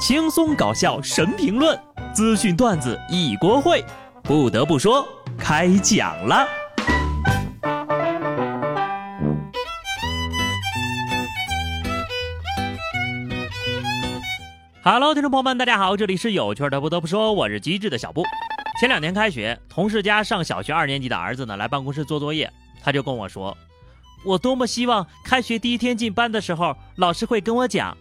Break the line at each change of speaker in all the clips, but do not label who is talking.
轻松搞笑神评论，资讯段子一锅烩。不得不说，开讲了。Hello，听众朋友们，大家好，这里是有趣的。不得不说，我是机智的小布。前两天开学，同事家上小学二年级的儿子呢来办公室做作业，他就跟我说。我多么希望开学第一天进班的时候，老师会跟我讲：“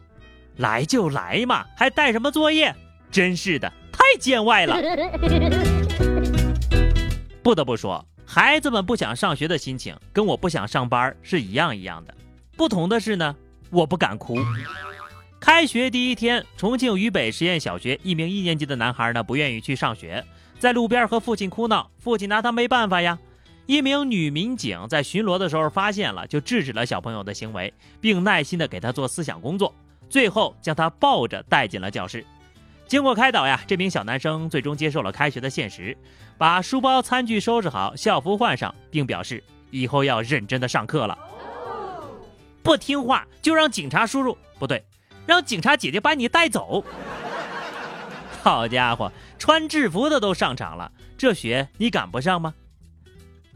来就来嘛，还带什么作业？”真是的，太见外了。不得不说，孩子们不想上学的心情跟我不想上班是一样一样的。不同的是呢，我不敢哭。开学第一天，重庆渝北实验小学一名一年级的男孩呢，不愿意去上学，在路边和父亲哭闹，父亲拿他没办法呀。一名女民警在巡逻的时候发现了，就制止了小朋友的行为，并耐心的给他做思想工作，最后将他抱着带进了教室。经过开导呀，这名小男生最终接受了开学的现实，把书包、餐具收拾好，校服换上，并表示以后要认真的上课了。不听话就让警察叔叔不对，让警察姐姐把你带走。好家伙，穿制服的都上场了，这学你赶不上吗？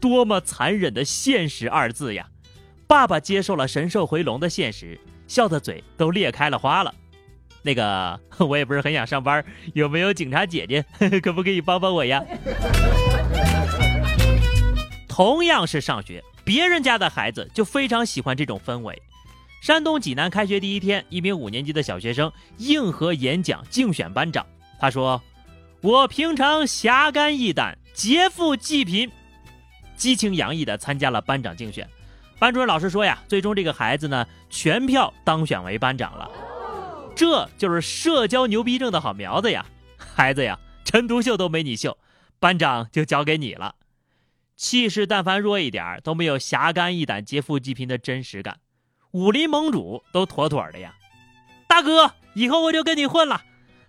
多么残忍的现实二字呀！爸爸接受了神兽回笼的现实，笑的嘴都裂开了花了。那个，我也不是很想上班，有没有警察姐姐，可不可以帮帮我呀？同样是上学，别人家的孩子就非常喜欢这种氛围。山东济南开学第一天，一名五年级的小学生硬核演讲竞选班长。他说：“我平常侠肝义胆，劫富济贫。”激情洋溢地参加了班长竞选，班主任老师说呀，最终这个孩子呢全票当选为班长了，这就是社交牛逼症的好苗子呀！孩子呀，陈独秀都没你秀，班长就交给你了。气势但凡弱一点都没有侠肝义胆劫富济贫的真实感，武林盟主都妥妥的呀！大哥，以后我就跟你混了，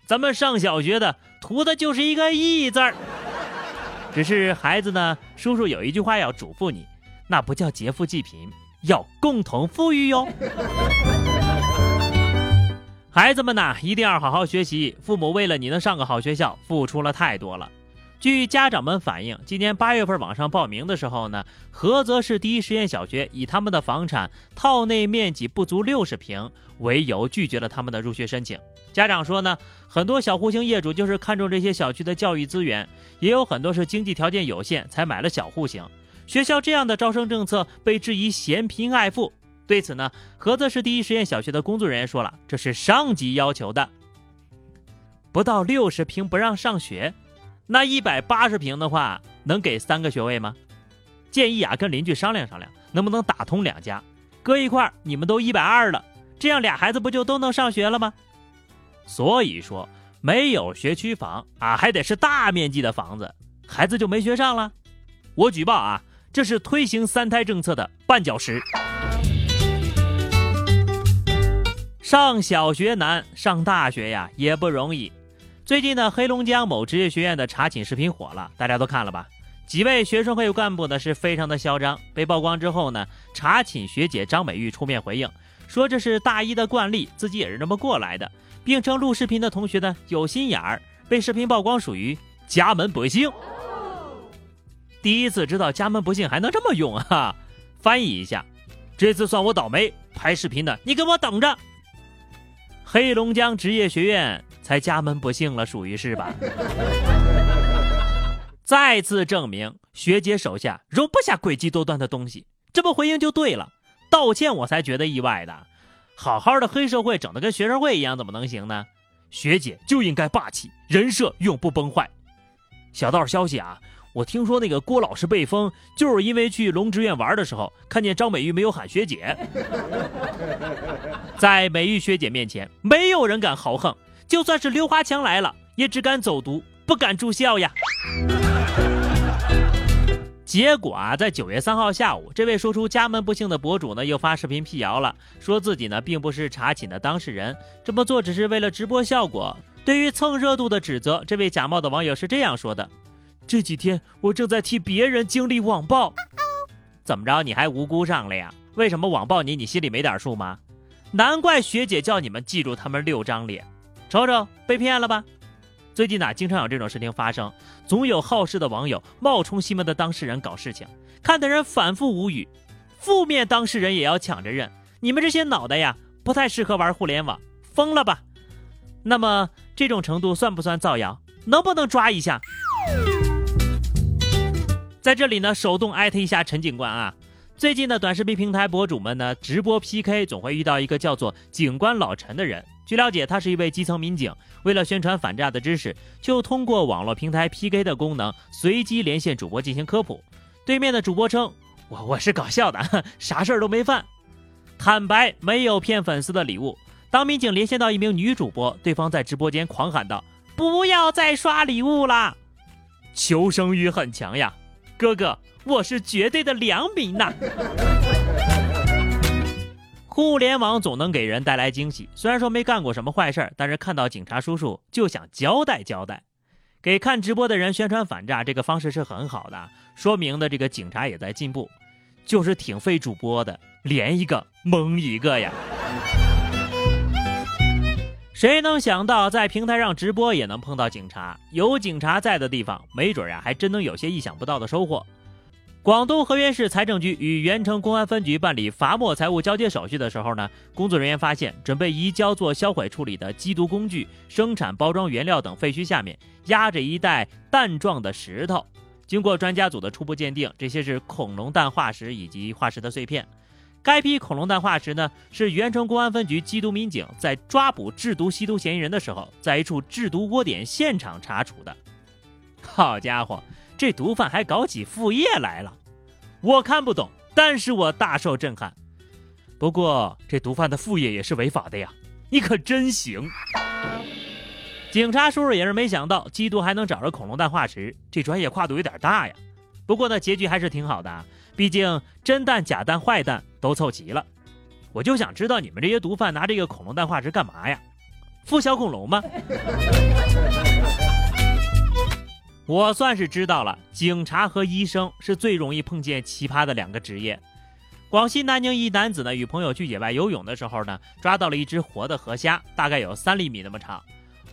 咱们上小学的图的就是一个义字儿。只是孩子呢，叔叔有一句话要嘱咐你，那不叫劫富济贫，要共同富裕哟。孩子们呐，一定要好好学习，父母为了你能上个好学校，付出了太多了。据家长们反映，今年八月份网上报名的时候呢，菏泽市第一实验小学以他们的房产套内面积不足六十平为由，拒绝了他们的入学申请。家长说呢，很多小户型业主就是看中这些小区的教育资源，也有很多是经济条件有限才买了小户型。学校这样的招生政策被质疑嫌贫爱富。对此呢，菏泽市第一实验小学的工作人员说了，这是上级要求的，不到六十平不让上学。那一百八十平的话，能给三个学位吗？建议啊，跟邻居商量商量，能不能打通两家，搁一块儿你们都一百二了，这样俩孩子不就都能上学了吗？所以说，没有学区房啊，还得是大面积的房子，孩子就没学上了。我举报啊，这是推行三胎政策的绊脚石。上小学难，上大学呀也不容易。最近呢，黑龙江某职业学院的查寝视频火了，大家都看了吧？几位学生会干部呢是非常的嚣张。被曝光之后呢，查寝学姐张美玉出面回应，说这是大一的惯例，自己也是这么过来的，并称录视频的同学呢有心眼儿，被视频曝光属于家门不幸。第一次知道家门不幸还能这么用啊！翻译一下，这次算我倒霉，拍视频的你给我等着。黑龙江职业学院。才家门不幸了，属于是吧？再次证明学姐手下容不下诡计多端的东西，这么回应就对了。道歉我才觉得意外的，好好的黑社会整的跟学生会一样，怎么能行呢？学姐就应该霸气，人设永不崩坏。小道消息啊，我听说那个郭老师被封，就是因为去龙之院玩的时候，看见张美玉没有喊学姐，在美玉学姐面前，没有人敢豪横。就算是刘华强来了，也只敢走读，不敢住校呀。结果啊，在九月三号下午，这位说出家门不幸的博主呢，又发视频辟谣了，说自己呢并不是查寝的当事人，这么做只是为了直播效果。对于蹭热度的指责，这位假冒的网友是这样说的：“这几天我正在替别人经历网暴，怎么着你还无辜上了呀？为什么网暴你，你心里没点数吗？难怪学姐叫你们记住他们六张脸。”瞅瞅，被骗了吧？最近哪，经常有这种事情发生，总有好事的网友冒充西门的当事人搞事情，看得人反复无语。负面当事人也要抢着认，你们这些脑袋呀，不太适合玩互联网，疯了吧？那么这种程度算不算造谣？能不能抓一下？在这里呢，手动艾特一下陈警官啊！最近的短视频平台博主们呢，直播 PK 总会遇到一个叫做警官老陈的人。据了解，他是一位基层民警，为了宣传反诈的知识，就通过网络平台 PK 的功能，随机连线主播进行科普。对面的主播称：“我我是搞笑的，啥事儿都没犯。”坦白没有骗粉丝的礼物。当民警连线到一名女主播，对方在直播间狂喊道：“不要再刷礼物啦！”求生欲很强呀，哥哥，我是绝对的良民呐。互联网总能给人带来惊喜，虽然说没干过什么坏事但是看到警察叔叔就想交代交代，给看直播的人宣传反诈，这个方式是很好的，说明的这个警察也在进步，就是挺费主播的，连一个蒙一个呀。谁能想到在平台上直播也能碰到警察？有警察在的地方，没准呀还真能有些意想不到的收获。广东河源市财政局与元城公安分局办理罚没财物交接手续的时候呢，工作人员发现准备移交做销毁处理的缉毒工具、生产包装原料等废墟下面压着一袋蛋状的石头。经过专家组的初步鉴定，这些是恐龙蛋化石以及化石的碎片。该批恐龙蛋化石呢，是元城公安分局缉毒民警在抓捕制毒吸毒嫌疑人的时候，在一处制毒窝点现场查处的。好家伙！这毒贩还搞起副业来了，我看不懂，但是我大受震撼。不过这毒贩的副业也是违法的呀，你可真行！警察叔叔也是没想到缉毒还能找着恐龙蛋化石，这专业跨度有点大呀。不过呢，结局还是挺好的，毕竟真蛋、假蛋、坏蛋都凑齐了。我就想知道你们这些毒贩拿这个恐龙蛋化石干嘛呀？孵小恐龙吗？我算是知道了，警察和医生是最容易碰见奇葩的两个职业。广西南宁一男子呢，与朋友去野外游泳的时候呢，抓到了一只活的河虾，大概有三厘米那么长。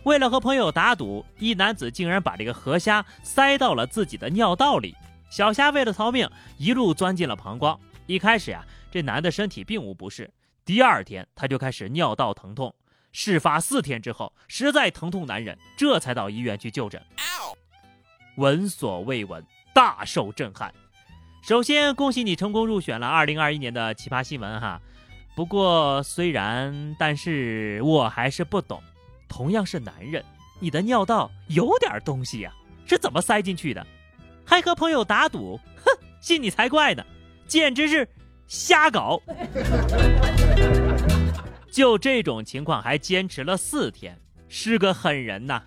为了和朋友打赌，一男子竟然把这个河虾塞到了自己的尿道里。小虾为了逃命，一路钻进了膀胱。一开始呀，这男的身体并无不适，第二天他就开始尿道疼痛。事发四天之后，实在疼痛难忍，这才到医院去就诊。闻所未闻，大受震撼。首先，恭喜你成功入选了二零二一年的奇葩新闻哈。不过，虽然，但是我还是不懂。同样是男人，你的尿道有点东西呀，是怎么塞进去的？还和朋友打赌，哼，信你才怪呢，简直是瞎搞。就这种情况还坚持了四天，是个狠人呐。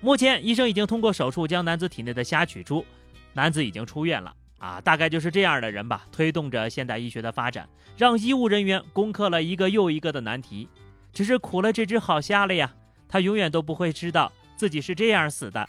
目前，医生已经通过手术将男子体内的虾取出，男子已经出院了。啊，大概就是这样的人吧，推动着现代医学的发展，让医务人员攻克了一个又一个的难题。只是苦了这只好虾了呀，他永远都不会知道自己是这样死的。